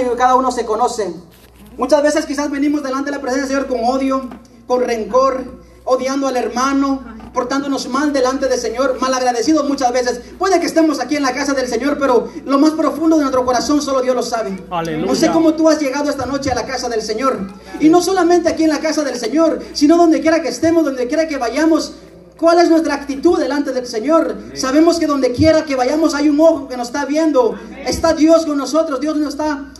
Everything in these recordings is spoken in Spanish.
y cada uno se conoce. Muchas veces quizás venimos delante de la presencia del Señor con odio, con rencor, odiando al hermano, portándonos mal delante del Señor, malagradecidos muchas veces. Puede que estemos aquí en la casa del Señor, pero lo más profundo de nuestro corazón solo Dios lo sabe. Aleluya. No sé cómo tú has llegado esta noche a la casa del Señor. Y no solamente aquí en la casa del Señor, sino donde quiera que estemos, donde quiera que vayamos. ¿Cuál es nuestra actitud delante del Señor? Sabemos que donde quiera que vayamos hay un ojo que nos está viendo. Está Dios con nosotros, Dios nos está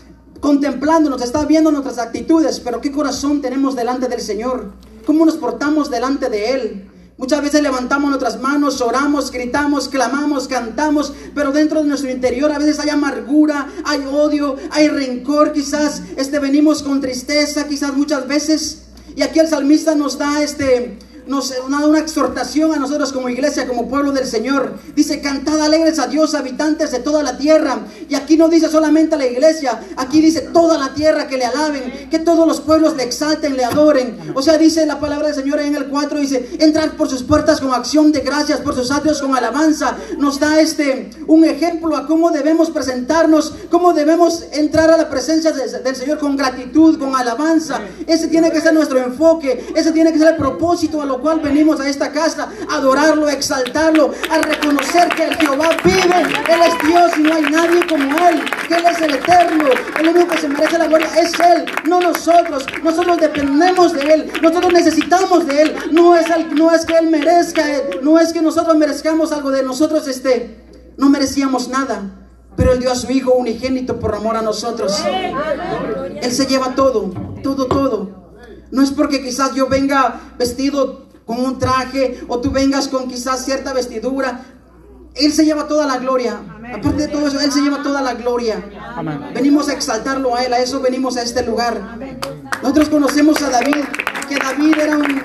contemplando, nos está viendo nuestras actitudes, pero qué corazón tenemos delante del Señor, cómo nos portamos delante de Él. Muchas veces levantamos nuestras manos, oramos, gritamos, clamamos, cantamos, pero dentro de nuestro interior a veces hay amargura, hay odio, hay rencor, quizás este venimos con tristeza, quizás muchas veces. Y aquí el salmista nos da este nos da una exhortación a nosotros como iglesia, como pueblo del Señor. Dice, cantad alegres a Dios, habitantes de toda la tierra. Y aquí no dice solamente a la iglesia, aquí dice toda la tierra que le alaben, que todos los pueblos le exalten, le adoren. O sea, dice la palabra del Señor en el 4, dice, entrar por sus puertas con acción de gracias, por sus atrios con alabanza. Nos da este un ejemplo a cómo debemos presentarnos, cómo debemos entrar a la presencia de- del Señor con gratitud, con alabanza. Ese tiene que ser nuestro enfoque, ese tiene que ser el propósito a cual venimos a esta casa, a adorarlo, a exaltarlo, a reconocer que el Jehová vive, Él es Dios y no hay nadie como Él, que Él es el eterno, el único que se merece la gloria es Él, no nosotros, nosotros dependemos de Él, nosotros necesitamos de Él, no es, el- no es que Él merezca, eh, no es que nosotros merezcamos algo de nosotros, este, no merecíamos nada. Pero Él dio a su Hijo unigénito por amor a nosotros. Él se lleva todo, todo, todo. No es porque quizás yo venga vestido con un traje o tú vengas con quizás cierta vestidura. Él se lleva toda la gloria. Aparte de todo eso, Él se lleva toda la gloria. Amén. Venimos a exaltarlo a Él, a eso venimos a este lugar. Nosotros conocemos a David, que David era un,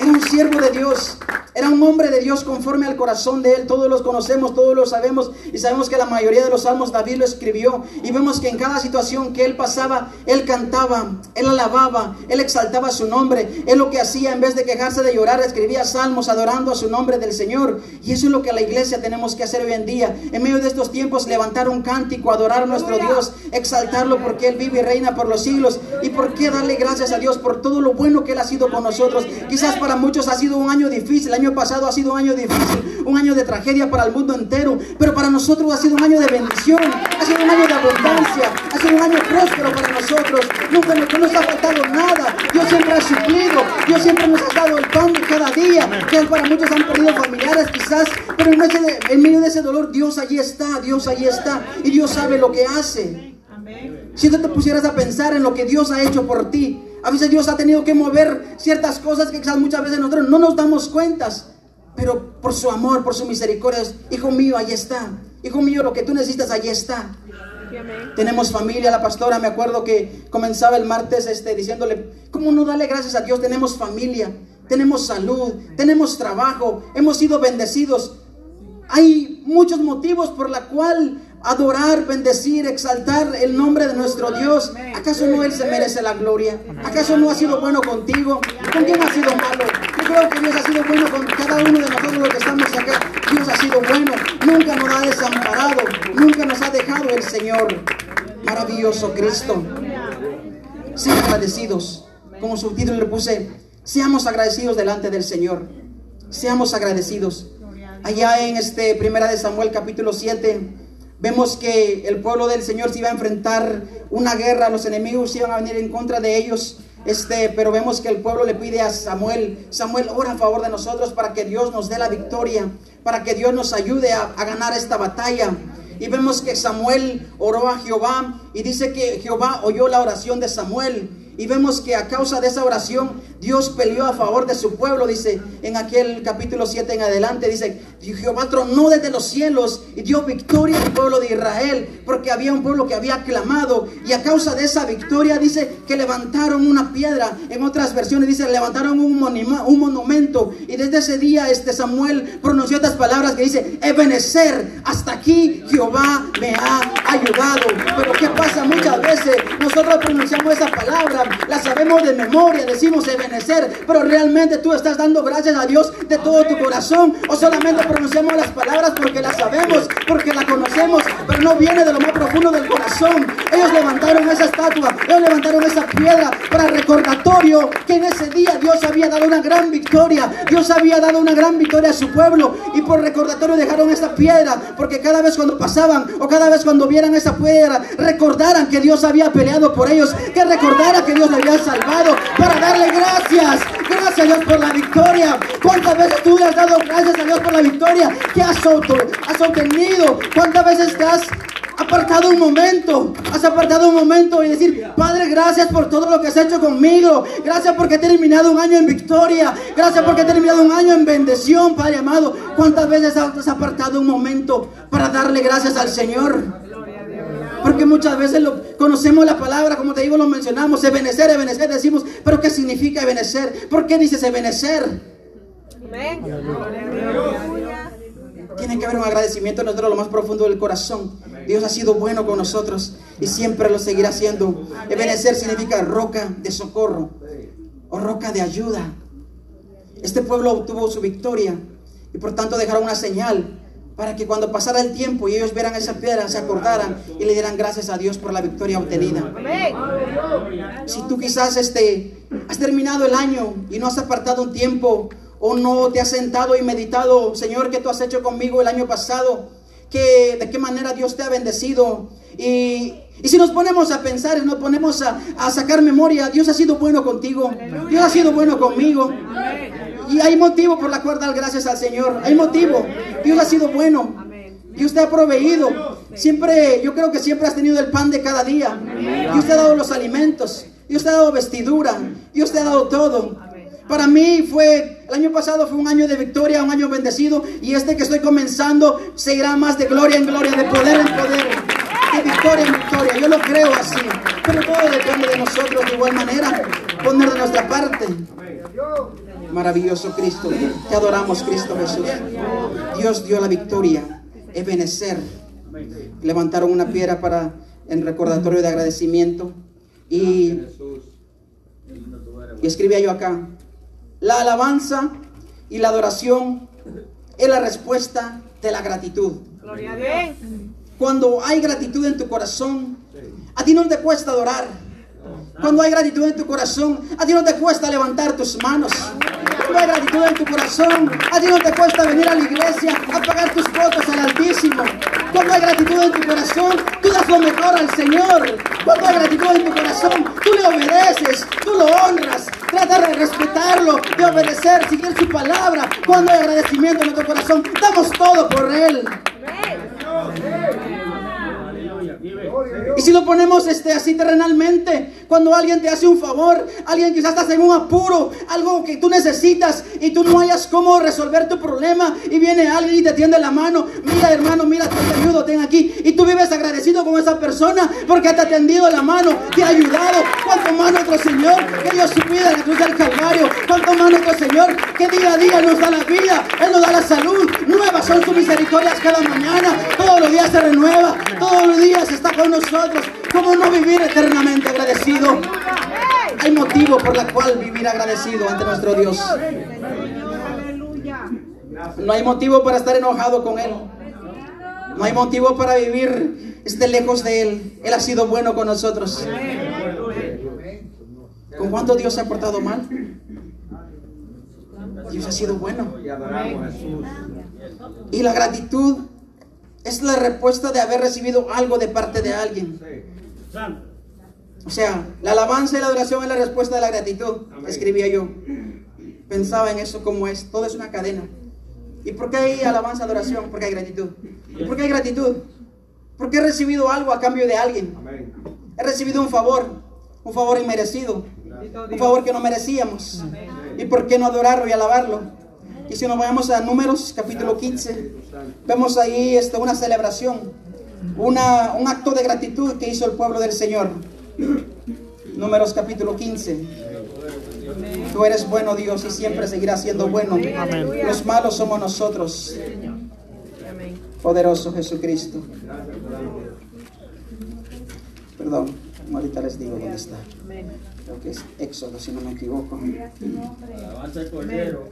era un siervo de Dios. Era un hombre de Dios conforme al corazón de él. Todos los conocemos, todos lo sabemos. Y sabemos que la mayoría de los salmos David lo escribió. Y vemos que en cada situación que él pasaba, él cantaba, él alababa, él exaltaba su nombre. Él lo que hacía, en vez de quejarse de llorar, escribía salmos adorando a su nombre del Señor. Y eso es lo que la iglesia tenemos que hacer hoy en día. En medio de estos tiempos, levantar un cántico, adorar a nuestro Dios, exaltarlo porque Él vive y reina por los siglos. Y por qué darle gracias a Dios por todo lo bueno que Él ha sido con nosotros. Quizás para muchos ha sido un año difícil. El año pasado ha sido un año difícil, un año de tragedia para el mundo entero. Pero para nosotros ha sido un año de bendición, ha sido un año de abundancia, ha sido un año próspero para nosotros. Nunca nos, no nos ha faltado nada. Dios siempre ha suplido, Dios siempre nos ha dado el pan de cada día. Que para muchos han perdido familiares quizás, pero en de, en medio de ese dolor Dios allí está, Dios allí está. Y Dios sabe lo que hace. Si tú te pusieras a pensar en lo que Dios ha hecho por ti, a veces Dios ha tenido que mover ciertas cosas que quizás muchas veces nosotros no nos damos cuentas, pero por su amor, por su misericordia, hijo mío, ahí está. Hijo mío, lo que tú necesitas, ahí está. Tenemos familia, la pastora, me acuerdo que comenzaba el martes este, diciéndole, ¿cómo no darle gracias a Dios? Tenemos familia, tenemos salud, tenemos trabajo, hemos sido bendecidos. Hay muchos motivos por la cual adorar, bendecir, exaltar el nombre de nuestro Dios. ¿Acaso no Él se merece la gloria? ¿Acaso no ha sido bueno contigo? ¿Con quién ha sido malo? Yo creo que Dios ha sido bueno con cada uno de nosotros los que estamos acá. Dios ha sido bueno. Nunca nos ha desamparado. Nunca nos ha dejado el Señor. Maravilloso Cristo. Sean agradecidos. Como subtítulo le puse, seamos agradecidos delante del Señor. Seamos agradecidos. Allá en este Primera de Samuel capítulo 7 vemos que el pueblo del Señor se iba a enfrentar una guerra, los enemigos iban a venir en contra de ellos. Este, pero vemos que el pueblo le pide a Samuel, Samuel, ora a favor de nosotros para que Dios nos dé la victoria, para que Dios nos ayude a, a ganar esta batalla. Y vemos que Samuel oró a Jehová y dice que Jehová oyó la oración de Samuel. Y vemos que a causa de esa oración Dios peleó a favor de su pueblo, dice en aquel capítulo 7 en adelante, dice, Jehová tronó desde los cielos y dio victoria al pueblo de Israel, porque había un pueblo que había clamado y a causa de esa victoria dice que levantaron una piedra, en otras versiones dice, levantaron un, monumento y desde ese día este Samuel pronunció estas palabras que dice, Ebenezer, hasta aquí Jehová me ha ayudado. Pero ¿qué pasa muchas veces? Nosotros pronunciamos esa palabra, la sabemos de memoria, decimos Ebenezer, pero realmente tú estás dando gracias a Dios de todo tu corazón o solamente pronunciamos las palabras porque las sabemos, porque las conocemos, pero no viene de lo más profundo del corazón. Ellos levantaron esa estatua, ellos levantaron esa piedra para recordatorio que en ese día Dios había dado una gran victoria, Dios había dado una gran victoria a su pueblo y por recordatorio dejaron esa piedra, porque cada vez cuando pasaban o cada vez cuando vieran esa piedra, recordaran que Dios había peleado por ellos, que recordara que Dios le había salvado, para darle gracias, gracias a Dios por la victoria. ¿Cuántas veces tú le has dado gracias a Dios por la victoria que has, obtenido? ¿Cuántas veces te has apartado un momento, has apartado un momento y decir, Padre, gracias por todo lo que has hecho conmigo, gracias porque he terminado un año en victoria, gracias porque he terminado un año en bendición, Padre amado. ¿Cuántas veces has apartado un momento para darle gracias al Señor? Porque muchas veces lo, conocemos la palabra, como te digo, lo mencionamos, ebenecer, ebenecer, decimos, pero ¿qué significa ebenecer? ¿Por qué dices ebenecer? Amén. Tiene que haber un agradecimiento en nosotros lo más profundo del corazón. Dios ha sido bueno con nosotros y siempre lo seguirá haciendo. Ebenecer significa roca de socorro o roca de ayuda. Este pueblo obtuvo su victoria y por tanto dejaron una señal para que cuando pasara el tiempo y ellos vieran esa piedra, se acordaran y le dieran gracias a Dios por la victoria obtenida. Si tú quizás este, has terminado el año y no has apartado un tiempo o no te has sentado y meditado, Señor, ¿qué tú has hecho conmigo el año pasado? ¿Qué, ¿De qué manera Dios te ha bendecido? Y, y si nos ponemos a pensar, nos ponemos a, a, sacar memoria, Dios ha sido bueno contigo, Dios ha sido bueno conmigo. Y hay motivo por la cual dar gracias al Señor, hay motivo. Dios ha sido bueno. Dios te ha proveído. Siempre, yo creo que siempre has tenido el pan de cada día. Dios te ha dado los alimentos. Dios te ha dado vestidura. Dios te ha dado todo. Para mí fue, el año pasado fue un año de victoria, un año bendecido, y este que estoy comenzando seguirá más de gloria en gloria, de poder en poder, de victoria en victoria. Yo lo creo así, pero todo depende de nosotros de igual manera, poner de nuestra parte. Maravilloso Cristo, te adoramos Cristo Jesús. Dios dio la victoria, Ebenecer. Levantaron una piedra para en recordatorio de agradecimiento y, y escribía yo acá, la alabanza y la adoración es la respuesta de la gratitud. Cuando hay gratitud en tu corazón, a ti no te cuesta adorar. Cuando hay gratitud en tu corazón, a ti no te cuesta levantar tus manos. Cuando hay gratitud en tu corazón, a ti no te cuesta venir a la iglesia a pagar tus votos al Altísimo. Cuando hay gratitud en tu corazón, tú das lo mejor al Señor. Cuando hay gratitud en tu corazón, tú le obedeces, tú lo honras, trata de respetarlo, de obedecer, seguir su palabra. Cuando hay agradecimiento en nuestro corazón, damos todo por Él. Y si lo ponemos este, así terrenalmente, cuando alguien te hace un favor, alguien quizás estás en un apuro, algo que tú necesitas y tú no hayas cómo resolver tu problema y viene alguien y te tiende la mano, mira hermano, mira, te ayudo, ten aquí. Y tú vives agradecido con esa persona porque te ha tendido la mano, te ha ayudado. ¿Cuánto más nuestro Señor que Dios su vida en la cruz del Calvario? ¿Cuánto más nuestro Señor que día a día nos da la vida? Él nos da la salud. Nuevas son sus misericordias cada mañana. Todos los días se renueva. Todos los días está con nosotros. ¿Cómo no vivir eternamente agradecido? Hay motivo por la cual vivir agradecido ante nuestro Dios. No hay motivo para estar enojado con Él. No hay motivo para vivir esté lejos de Él. Él ha sido bueno con nosotros. ¿Con cuánto Dios se ha portado mal? Dios ha sido bueno. Y la gratitud es la respuesta de haber recibido algo de parte de alguien. O sea, la alabanza y la adoración es la respuesta de la gratitud, escribía yo. Pensaba en eso como es, todo es una cadena. ¿Y por qué hay alabanza, adoración? Porque hay gratitud. ¿Y por qué hay gratitud? Porque he recibido algo a cambio de alguien. He recibido un favor, un favor inmerecido, un favor que no merecíamos. ¿Y por qué no adorarlo y alabarlo? Y si nos vayamos a Números, capítulo 15, vemos ahí este, una celebración, una, un acto de gratitud que hizo el pueblo del Señor. Números, capítulo 15. Tú eres bueno, Dios, y siempre seguirás siendo bueno. Los malos somos nosotros. Poderoso Jesucristo. Perdón, Ahorita les digo dónde está. Creo que es Éxodo, si no me equivoco. Alabanza al Cordero.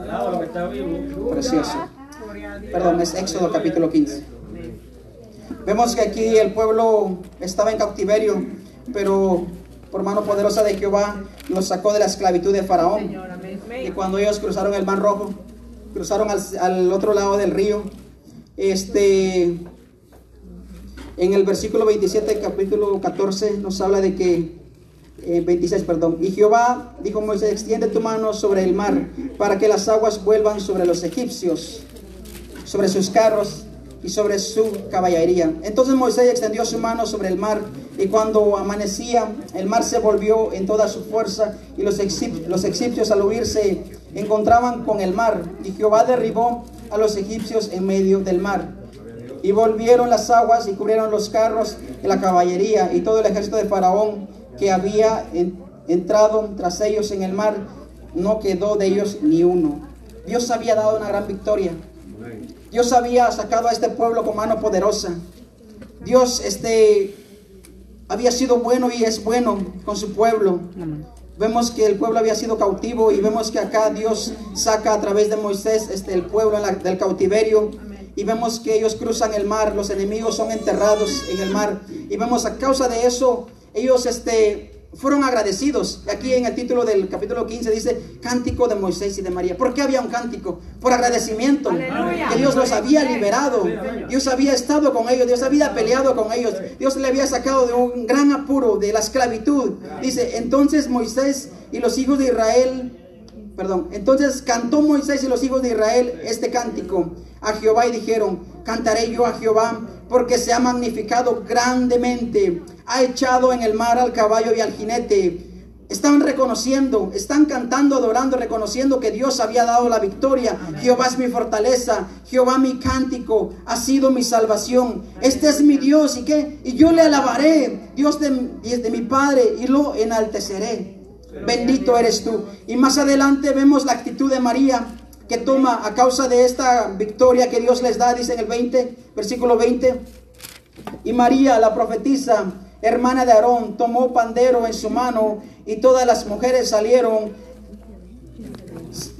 Alaba lo que está vivo. Precioso. Perdón, es Éxodo capítulo 15. Vemos que aquí el pueblo estaba en cautiverio, pero por mano poderosa de Jehová los sacó de la esclavitud de Faraón. Y cuando ellos cruzaron el Mar Rojo, cruzaron al, al otro lado del río, este, en el versículo 27, capítulo 14, nos habla de que, eh, 26, perdón, y Jehová dijo a Moisés, extiende tu mano sobre el mar para que las aguas vuelvan sobre los egipcios, sobre sus carros y sobre su caballería. Entonces Moisés extendió su mano sobre el mar y cuando amanecía el mar se volvió en toda su fuerza y los, los egipcios al huirse encontraban con el mar y Jehová derribó a los egipcios en medio del mar. Y volvieron las aguas y cubrieron los carros y la caballería y todo el ejército de Faraón que había en- entrado tras ellos en el mar. No quedó de ellos ni uno. Dios había dado una gran victoria. Dios había sacado a este pueblo con mano poderosa. Dios este, había sido bueno y es bueno con su pueblo. Vemos que el pueblo había sido cautivo y vemos que acá Dios saca a través de Moisés este, el pueblo la- del cautiverio. Y vemos que ellos cruzan el mar, los enemigos son enterrados en el mar. Y vemos a causa de eso, ellos este, fueron agradecidos. Aquí en el título del capítulo 15 dice cántico de Moisés y de María. ¿Por qué había un cántico? Por agradecimiento. Aleluya. Que Dios los había liberado. Dios había estado con ellos. Dios había peleado con ellos. Dios le había sacado de un gran apuro, de la esclavitud. Dice, entonces Moisés y los hijos de Israel Perdón, entonces cantó Moisés y los hijos de Israel este cántico a Jehová y dijeron, cantaré yo a Jehová porque se ha magnificado grandemente, ha echado en el mar al caballo y al jinete. Están reconociendo, están cantando, adorando, reconociendo que Dios había dado la victoria. Jehová es mi fortaleza, Jehová mi cántico, ha sido mi salvación. Este es mi Dios y qué? Y yo le alabaré, Dios de, de mi Padre, y lo enalteceré. Bendito eres tú. Y más adelante vemos la actitud de María que toma a causa de esta victoria que Dios les da, dice en el 20, versículo 20. Y María, la profetisa, hermana de Aarón, tomó pandero en su mano y todas las mujeres salieron,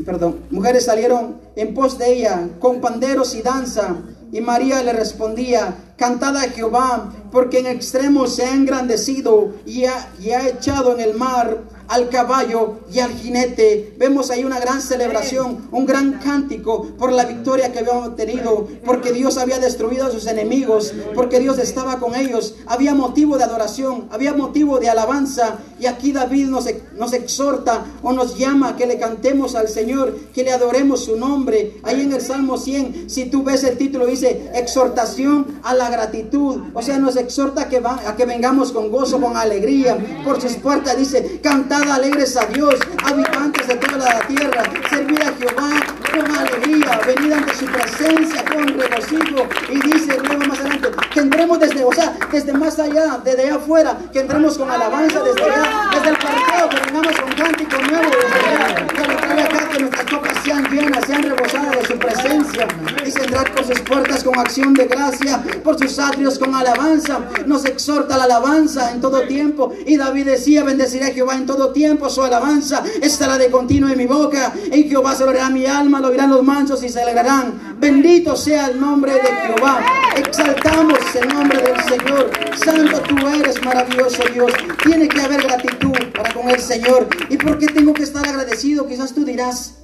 perdón, mujeres salieron en pos de ella con panderos y danza. Y María le respondía, cantad a Jehová, porque en extremo se ha engrandecido y ha, y ha echado en el mar al caballo y al jinete. Vemos ahí una gran celebración, un gran cántico por la victoria que habíamos obtenido, porque Dios había destruido a sus enemigos, porque Dios estaba con ellos. Había motivo de adoración, había motivo de alabanza. Y aquí David nos, exhorta o nos llama a que le cantemos al Señor, que le adoremos su nombre. Ahí en el Salmo 100, si tú ves el título, dice exhortación a la gratitud. O sea, nos exhorta a que, a que vengamos con gozo, con alegría. Por sus puertas dice, cantad alegres a Dios, habitantes de toda la tierra, servid a Jehová con alegría, venid ante su presencia con regocijo. Y dice luego más adelante, que entremos desde, o sea, desde más allá, desde allá afuera, que entremos con alabanza desde allá, desde el parqueo, que vengamos con cántico nuevo desde allá. Que al entrar acá, que nuestras copas sean llenas, sean rebosadas de su presencia. Dice entrar por sus puertas con acción de gracia, por sus atrios con alabanza. Nos exhorta la alabanza en todo tiempo. Y David decía, bendeciré a Jehová en todo tiempo, su alabanza estará de continuo en mi boca. En Jehová se oirá mi alma, lo oirán los mansos y se alegrarán. Bendito sea el nombre de Jehová. Exaltamos el nombre del Señor. Santo tú eres, maravilloso Dios. Tiene que haber gratitud para con el Señor. ¿Y por qué tengo que estar agradecido? Quizás tú dirás,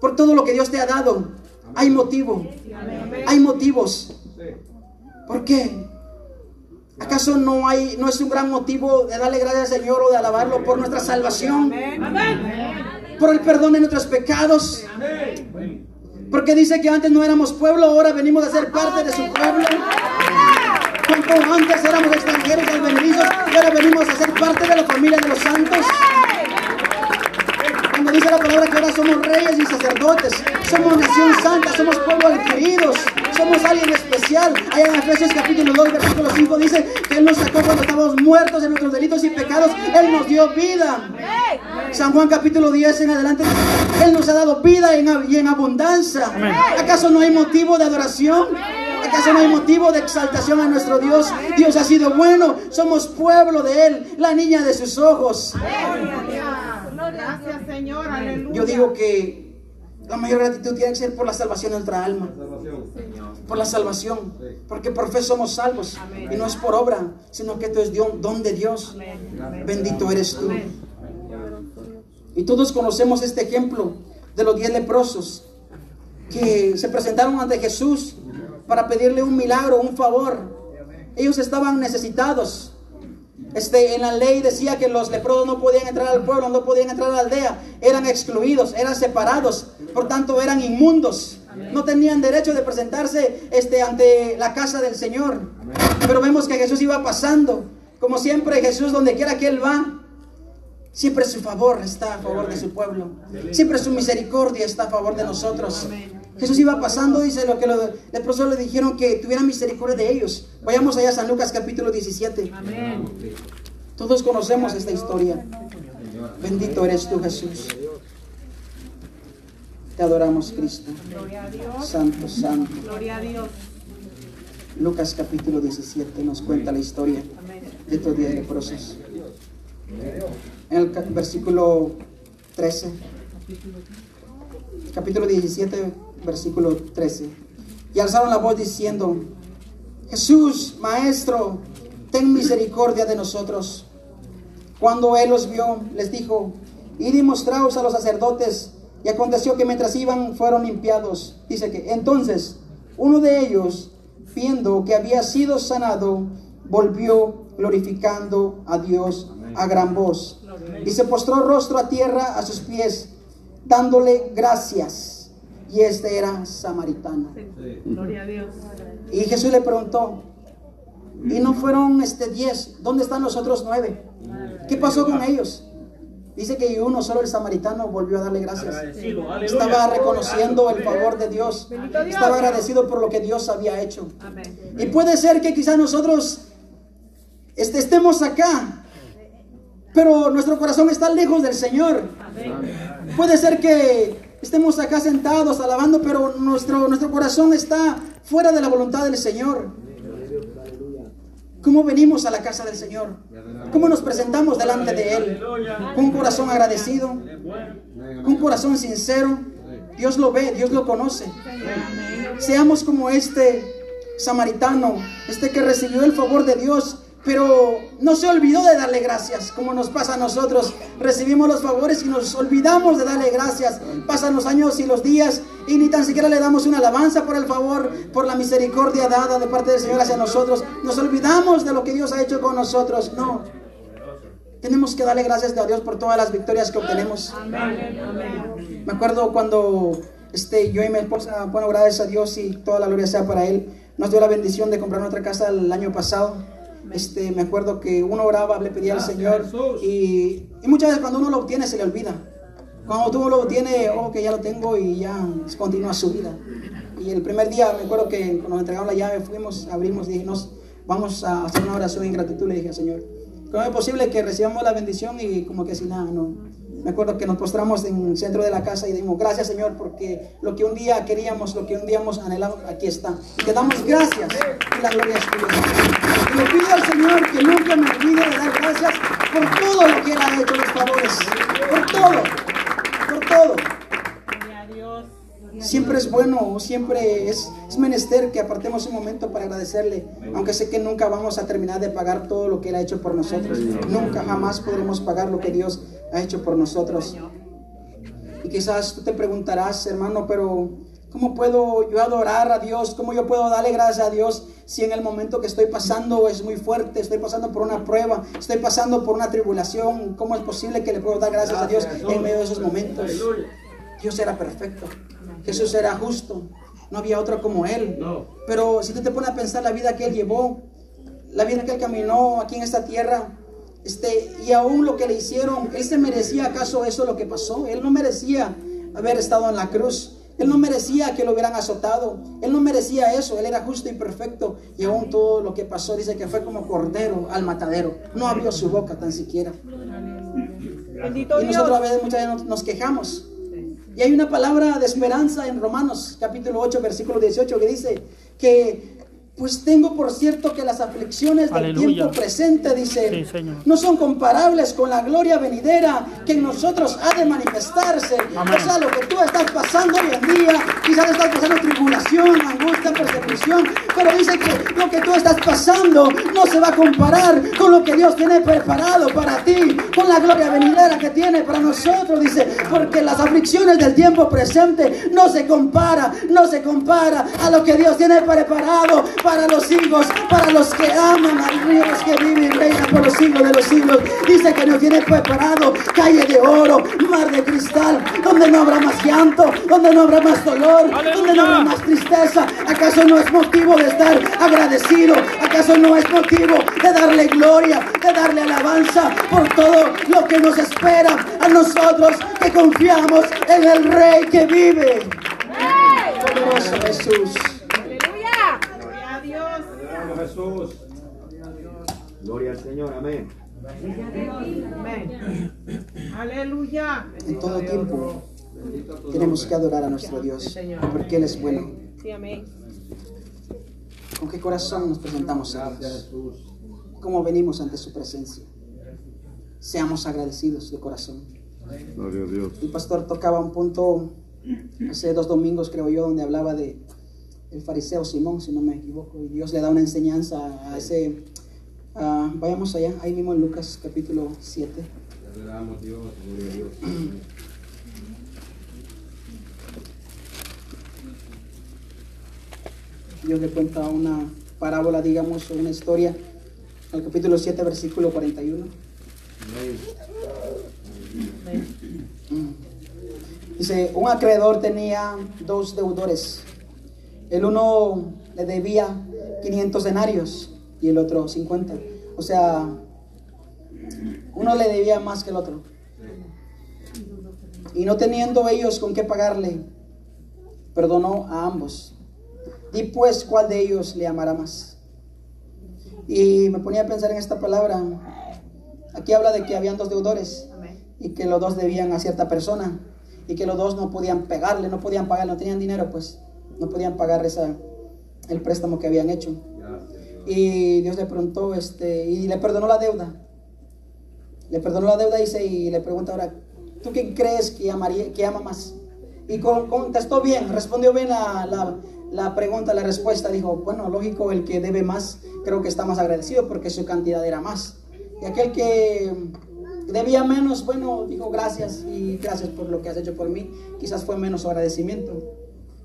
por todo lo que Dios te ha dado. Hay motivo. Hay motivos. ¿Por qué? ¿Acaso no hay no es un gran motivo de darle gracias al Señor o de alabarlo por nuestra salvación? Por el perdón de nuestros pecados. Porque dice que antes no éramos pueblo, ahora venimos a ser parte de su pueblo. Antes éramos extranjeros y advenedizos, y ahora venimos a ser parte de la familia de los santos. Cuando dice la palabra que ahora somos reyes y sacerdotes, somos nación santa, somos pueblo adquiridos, somos alguien especial. Allá en Efesios capítulo 2, versículo 5 dice que Él nos sacó cuando estábamos muertos en nuestros delitos y pecados, Él nos dio vida. San Juan capítulo 10 en adelante, Él nos ha dado vida en- y en abundancia. ¿Acaso no hay motivo de adoración? ¿Acaso no hay motivo de exaltación a nuestro Dios? Dios ha sido bueno, somos pueblo de Él, la niña de sus ojos. Gracias, Señor. Aleluya. Yo digo que la mayor gratitud tiene que ser por la salvación de nuestra alma. Por la salvación. Porque por fe somos salvos. Y no es por obra, sino que esto es Dios- don de Dios. Bendito eres tú. Y todos conocemos este ejemplo de los diez leprosos que se presentaron ante Jesús para pedirle un milagro, un favor. Ellos estaban necesitados. Este, en la ley decía que los leprosos no podían entrar al pueblo, no podían entrar a la aldea, eran excluidos, eran separados, por tanto eran inmundos. No tenían derecho de presentarse este, ante la casa del Señor. Pero vemos que Jesús iba pasando. Como siempre, Jesús, donde quiera que Él va, siempre su favor está a favor de su pueblo. Siempre su misericordia está a favor de nosotros. Jesús iba pasando, dice lo que los leprosos le dijeron que tuvieran misericordia de ellos. Vayamos allá a San Lucas capítulo 17. Todos conocemos esta historia. Bendito eres tú, Jesús. Te adoramos, Cristo. Gloria a Dios. Santo, santo. Gloria a Dios. Lucas capítulo 17 nos cuenta la historia de estos diez leprosos. En el versículo 13, capítulo 17, versículo 13. Y alzaron la voz diciendo, Jesús, Maestro, ten misericordia de nosotros. Cuando él los vio, les dijo, y mostraos a los sacerdotes. Y aconteció que mientras iban, fueron limpiados. Dice que entonces uno de ellos, viendo que había sido sanado, volvió glorificando a Dios a gran voz. Y se postró rostro a tierra a sus pies, dándole gracias. Y este era samaritano. Gloria a Dios. Y Jesús le preguntó, y no fueron este diez, ¿dónde están los otros nueve? ¿Qué pasó con ellos? Dice que uno solo el samaritano volvió a darle gracias. Estaba reconociendo el favor de Dios. Estaba agradecido por lo que Dios había hecho. Y puede ser que quizás nosotros este, estemos acá, pero nuestro corazón está lejos del Señor. Puede ser que estemos acá sentados alabando, pero nuestro, nuestro corazón está fuera de la voluntad del Señor. ¿Cómo venimos a la casa del Señor? ¿Cómo nos presentamos delante de Él? Con un corazón agradecido, con un corazón sincero. Dios lo ve, Dios lo conoce. Seamos como este samaritano, este que recibió el favor de Dios, pero no se olvidó de darle gracias, como nos pasa a nosotros. Recibimos los favores y nos olvidamos de darle gracias. Pasan los años y los días y ni tan siquiera le damos una alabanza por el favor, por la misericordia dada de parte del Señor hacia nosotros. Nos olvidamos de lo que Dios ha hecho con nosotros. No. Tenemos que darle gracias a Dios por todas las victorias que obtenemos. Me acuerdo cuando este, yo y mi esposa, bueno, gracias a Dios y toda la gloria sea para Él, nos dio la bendición de comprar nuestra casa el año pasado. Este, me acuerdo que uno oraba, le pedía al Señor y, y muchas veces cuando uno lo obtiene se le olvida. Cuando tú lo obtienes, oh, que ya lo tengo y ya continúa su vida. Y el primer día, me acuerdo que cuando nos entregaron la llave, fuimos, abrimos, dije, nos, vamos a hacer una oración en gratitud, le dije al Señor. ¿Cómo es posible que recibamos la bendición y como que sin nada, no? Me acuerdo que nos postramos en el centro de la casa y dijimos, gracias Señor, porque lo que un día queríamos, lo que un día hemos anhelado, aquí está. Y te damos gracias y la gloria es tuya. Le pido al Señor que nunca me olvide de dar gracias por todo lo que Él ha hecho, los favores. Por todo, por todo. Siempre es bueno, siempre es, es menester que apartemos un momento para agradecerle, aunque sé que nunca vamos a terminar de pagar todo lo que Él ha hecho por nosotros. Nunca, jamás podremos pagar lo que Dios ha hecho por nosotros. Y quizás tú te preguntarás, hermano, pero ¿cómo puedo yo adorar a Dios? ¿Cómo yo puedo darle gracias a Dios si en el momento que estoy pasando es muy fuerte, estoy pasando por una prueba, estoy pasando por una tribulación? ¿Cómo es posible que le puedo dar gracias a Dios en medio de esos momentos? Dios era perfecto. Jesús era justo. No había otro como Él. Pero si tú te pones a pensar la vida que Él llevó, la vida que Él caminó aquí en esta tierra, este, y aún lo que le hicieron, Él se merecía acaso eso lo que pasó. Él no merecía haber estado en la cruz. Él no merecía que lo hubieran azotado. Él no merecía eso. Él era justo y perfecto. Y aún todo lo que pasó dice que fue como cordero al matadero. No abrió su boca tan siquiera. Bendito Y nosotros a veces muchas veces nos, nos quejamos. Y hay una palabra de esperanza en Romanos capítulo 8, versículo 18 que dice que Pues tengo por cierto que las aflicciones del Aleluya. tiempo presente, dice, Sí, no son comparables con la gloria venidera que en nosotros ha de manifestarse. Amén. O sea, lo que tú estás pasando hoy en día, quizás estás pasando tribulación, angustia, persecución, pero dice que lo que tú estás pasando no se va a comparar con lo que Dios tiene preparado para ti, con la gloria venidera que tiene para nosotros, dice, porque las aflicciones del tiempo presente no se compara, no se compara a lo que Dios tiene preparado para los hijos, para los que aman al Dios que vive y reina por los siglos de los siglos. Dice que nos tiene preparado calle de oro, mar de cristal, donde no habrá más llanto, donde no habrá más dolor, donde no habrá más tristeza. ¿Acaso no es motivo de estar agradecido? ¿Acaso no es motivo de darle gloria, de darle alabanza por todo lo que nos espera a nosotros que confiamos en el Rey que vive? Poderoso Jesús. Gloria a Dios. Vamos, Jesús. Gloria al Señor, amén. Amén. Aleluya. En todo tiempo tenemos que adorar a nuestro Dios porque Él es bueno. Sí, amén. ¿Con qué corazón nos presentamos a Dios? ¿Cómo venimos ante su presencia? Seamos agradecidos de corazón. Gloria a Dios. El pastor tocaba un punto hace dos domingos, creo yo, donde hablaba de el fariseo Simón, si no me equivoco, y Dios le da una enseñanza a ese. vayamos allá, ahí mismo en Lucas capítulo 7. Le damos Dios, gloria a Dios. Dios le cuenta una parábola, digamos, o una historia, al capítulo 7, versículo 41. Dice, un acreedor tenía dos deudores. El uno le debía 500 denarios y el otro 50. O sea, uno le debía más que el otro. Y no teniendo ellos con qué pagarle, perdonó a ambos. Di pues cuál de ellos le amará más. Y me ponía a pensar en esta palabra. Aquí habla de que habían dos deudores y que los dos debían a cierta persona y que los dos no podían pegarle, no podían pagar, no tenían dinero, pues no podían pagar esa, el préstamo que habían hecho. Y Dios le preguntó, este, y le perdonó la deuda. Le perdonó la deuda dice, y le pregunta ahora, ¿tú quién crees que, amaría, que ama más? Y con- contestó bien, respondió bien la, la- la pregunta, la respuesta. Dijo, bueno, lógico, el que debe más, creo que está más agradecido porque su cantidad era más. Y aquel que debía menos, bueno, dijo gracias y gracias por lo que has hecho por mí. Quizás fue menos agradecimiento.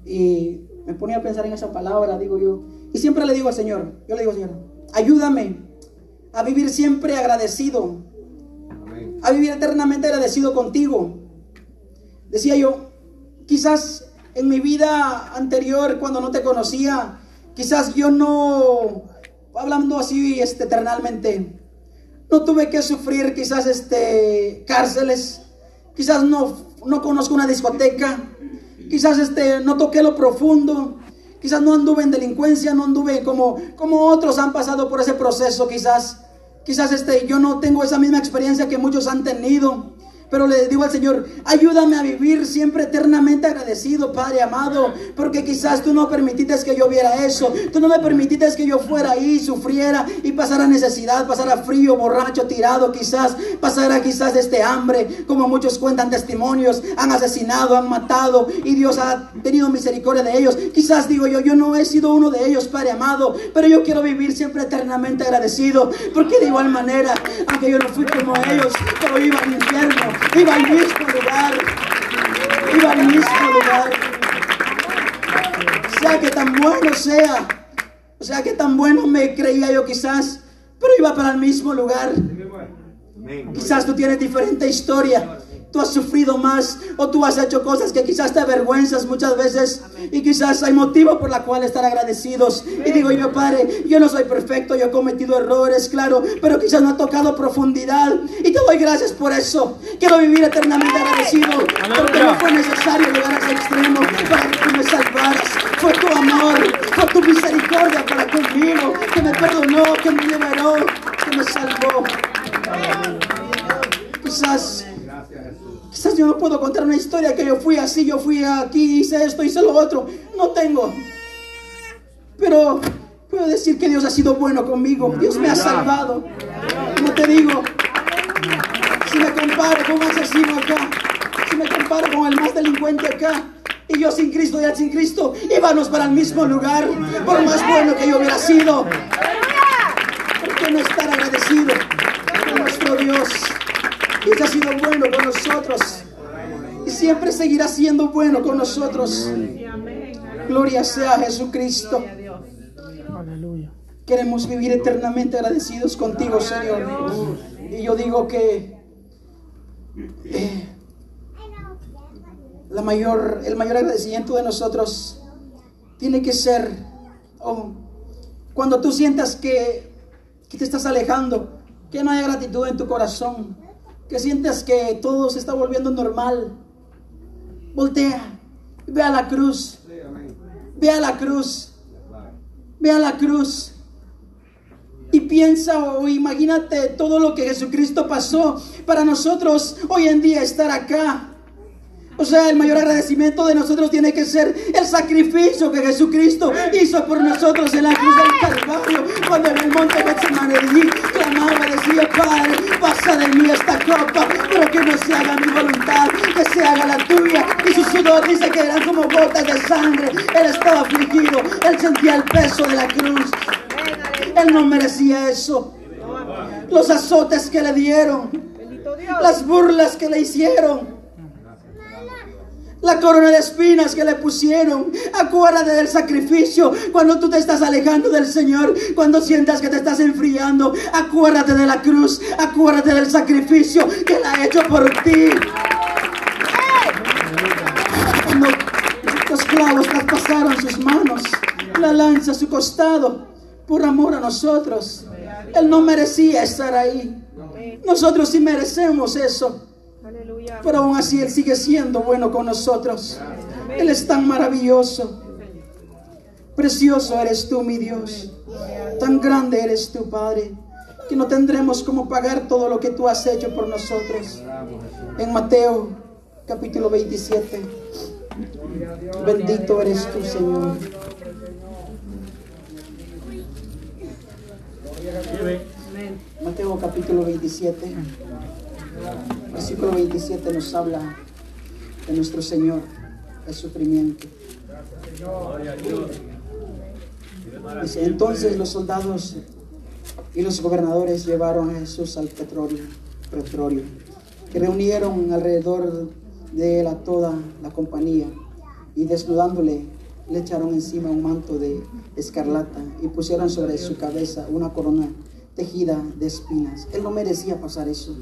Y me ponía a pensar en esa palabra, digo yo. Y siempre le digo al Señor, yo le digo, Señor, ayúdame a vivir siempre agradecido, Amén. a vivir eternamente agradecido contigo. Decía yo, quizás en mi vida anterior, cuando no te conocía, quizás yo no, hablando así este, eternalmente, no tuve que sufrir quizás este, cárceles, quizás no, no conozco una discoteca, quizás este, no toqué lo profundo, quizás no anduve en delincuencia, no anduve como, como otros han pasado por ese proceso, quizás, quizás este, yo no tengo esa misma experiencia que muchos han tenido. Pero le digo al Señor, ayúdame a vivir siempre eternamente agradecido, Padre amado, porque quizás tú no permitiste que yo viera eso, tú no me permitiste que yo fuera ahí, sufriera y pasara necesidad, pasara frío, borracho, tirado, quizás pasara quizás este hambre, como muchos cuentan testimonios, han asesinado, han matado y Dios ha tenido misericordia de ellos. Quizás digo yo, yo no he sido uno de ellos, Padre amado, pero yo quiero vivir siempre eternamente agradecido, porque de igual manera, aunque yo no fui como ellos, pero iba al infierno, iba al mismo lugar, iba al mismo lugar. Sea que tan bueno sea, o sea que tan bueno me creía yo quizás, pero iba para el mismo lugar. Quizás tú tienes diferente historia. Tú has sufrido más o tú has hecho cosas que quizás te avergüenzas muchas veces y quizás hay motivo por la cual estar agradecidos. Y digo yo, Padre, yo no soy perfecto, yo he cometido errores, claro, pero quizás no he tocado profundidad y te doy gracias por eso. Quiero vivir eternamente agradecido porque no fue necesario llegar a ese extremo para que tú me salvaras. Fue tu amor, fue tu misericordia para conmigo, que me perdonó, que me liberó, que me salvó. Quizás, quizás yo no puedo contar una historia que yo fui así, yo fui aquí, hice esto, hice lo otro. No tengo. Pero, Puedo decir que Dios ha sido bueno conmigo. Dios me ha salvado. Como te digo, si me comparo con un asesino acá, si me comparo con el más delincuente acá, y yo sin Cristo y él sin Cristo, íbamos para el mismo lugar, por más bueno que yo hubiera sido. ¿Por qué no estar agradecido con nuestro Dios? Ha sido bueno con nosotros y siempre seguirá siendo bueno con nosotros. Gloria sea Jesucristo. Queremos vivir eternamente agradecidos contigo, Señor. Y yo digo que eh, la mayor, el mayor agradecimiento de nosotros tiene que ser oh, cuando tú sientas que, que te estás alejando, que no hay gratitud en tu corazón, que sientas que todo se está volviendo normal. Voltea, ve a la cruz, ve a la cruz, ve a la cruz. Y piensa o imagínate todo lo que Jesucristo pasó para nosotros hoy en día estar acá. O sea, el mayor agradecimiento de nosotros tiene que ser el sacrificio que Jesucristo hizo por nosotros en la cruz del Calvario. Cuando en el monte Getsemaní clamaba, decía, Padre, pasa de mí esta copa, pero que no se haga mi voluntad, que se haga la tuya. Y su sudor dice que eran como gotas de sangre. Él estaba afligido, él sentía el peso de la cruz. Él no merecía eso. Los azotes que le dieron, las burlas que le hicieron. La corona de espinas que le pusieron. Acuérdate del sacrificio. Cuando tú te estás alejando del Señor. Cuando sientas que te estás enfriando. Acuérdate de la cruz. Acuérdate del sacrificio que Él ha hecho por ti. Cuando los clavos traspasaron sus manos. La lanza a su costado. Por amor a nosotros. Él no merecía estar ahí. Nosotros sí merecemos eso. Aleluya. Pero aún así Él sigue siendo bueno con nosotros. Él es tan maravilloso. Precioso eres tú, mi Dios. Tan grande eres tú, Padre, que no tendremos cómo pagar todo lo que tú has hecho por nosotros. En Mateo capítulo 27. Bendito eres tú, Señor. Mateo capítulo 27. Versículo 27 nos habla de nuestro Señor, el sufrimiento. Dice, entonces los soldados y los gobernadores llevaron a Jesús al petróleo, pretorio, que reunieron alrededor de él a toda la compañía y desnudándole le echaron encima un manto de escarlata y pusieron sobre su cabeza una corona tejida de espinas. Él no merecía pasar eso.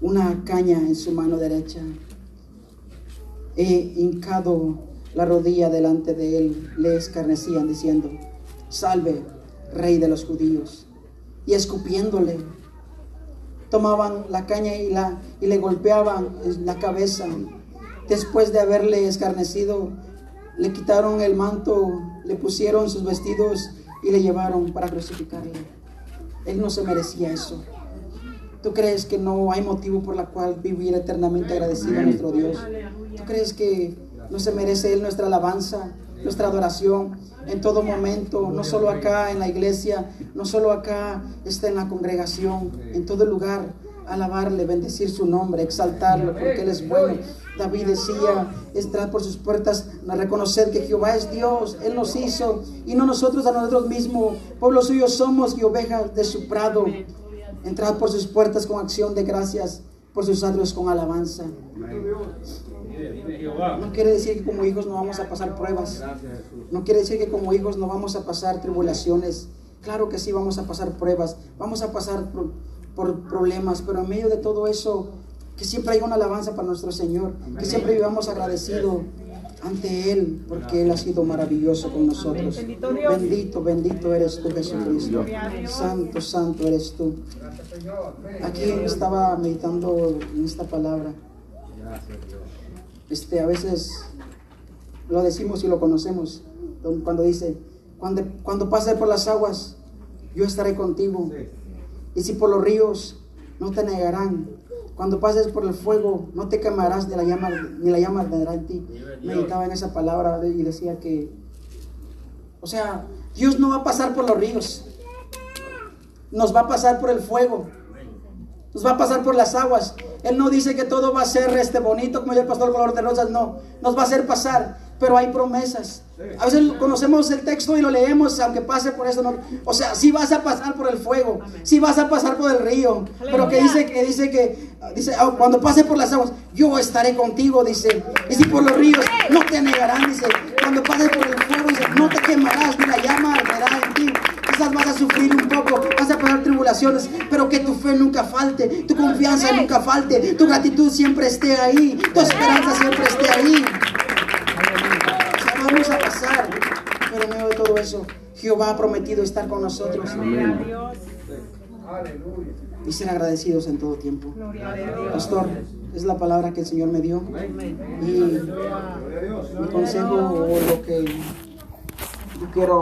Una caña en su mano derecha. He hincado la rodilla delante de él, le escarnecían diciendo, salve, rey de los judíos. Y escupiéndole, tomaban la caña y, la, y le golpeaban en la cabeza. Después de haberle escarnecido, le quitaron el manto, le pusieron sus vestidos y le llevaron para crucificarle. Él no se merecía eso. ¿Tú crees que no hay motivo por la cual vivir eternamente agradecido a nuestro Dios? ¿Tú crees que no se merece Él nuestra alabanza, nuestra adoración en todo momento, no solo acá en la iglesia, no solo acá está en la congregación, en todo lugar? Alabarle, bendecir su nombre, exaltarlo, porque Él es bueno. David decía, entrar por sus puertas, reconocer que Jehová es Dios, Él nos hizo, y no nosotros a nosotros mismos, pueblo suyo somos y ovejas de su prado. Entrad por sus puertas con acción de gracias, por sus atrios con alabanza. No quiere decir que como hijos no vamos a pasar pruebas. No quiere decir que como hijos no vamos a pasar tribulaciones. Claro que sí vamos a pasar pruebas, vamos a pasar por, por problemas, pero en medio de todo eso, que siempre haya una alabanza para nuestro Señor, que siempre vivamos agradecidos ante Él, porque Él ha sido maravilloso con nosotros. Bendito. Bendito, eres tú, Jesucristo. Santo, santo eres tú. Aquí estaba meditando en esta palabra. Este, a veces lo decimos y lo conocemos. Cuando dice, cuando, cuando pase por las aguas, yo estaré contigo. Y si por los ríos, no te negarán. Cuando pases por el fuego, no te quemarás de la llama, ni la llama arderá en ti. Meditaba en esa palabra y decía que, o sea, Dios no va a pasar por los ríos. Nos va a pasar por el fuego. Nos va a pasar por las aguas. Él no dice que todo va a ser este bonito como el pastor color de rosas, no. Nos va a hacer pasar, pero hay promesas. A veces conocemos el texto y lo leemos, aunque pase por eso. No. O sea, si vas a pasar por el fuego, si vas a pasar por el río, pero que dice que dice que dice "Ah, cuando pase por las aguas, yo estaré contigo, dice. Y si por los ríos no te negarán, dice. Cuando pases por el fuego, dice, no te quemarás, ni la llama arderá en ti. Quizás vas a sufrir un poco, vas a pasar tribulaciones, pero que tu fe nunca falte, tu confianza nunca falte, tu gratitud siempre esté ahí, tu esperanza siempre esté ahí. Vamos a pasar, pero en medio de todo eso, Jehová ha prometido estar con nosotros. Y ser agradecidos en todo tiempo. Pastor, es la palabra que el Señor me dio. Y mi consejo o lo que yo quiero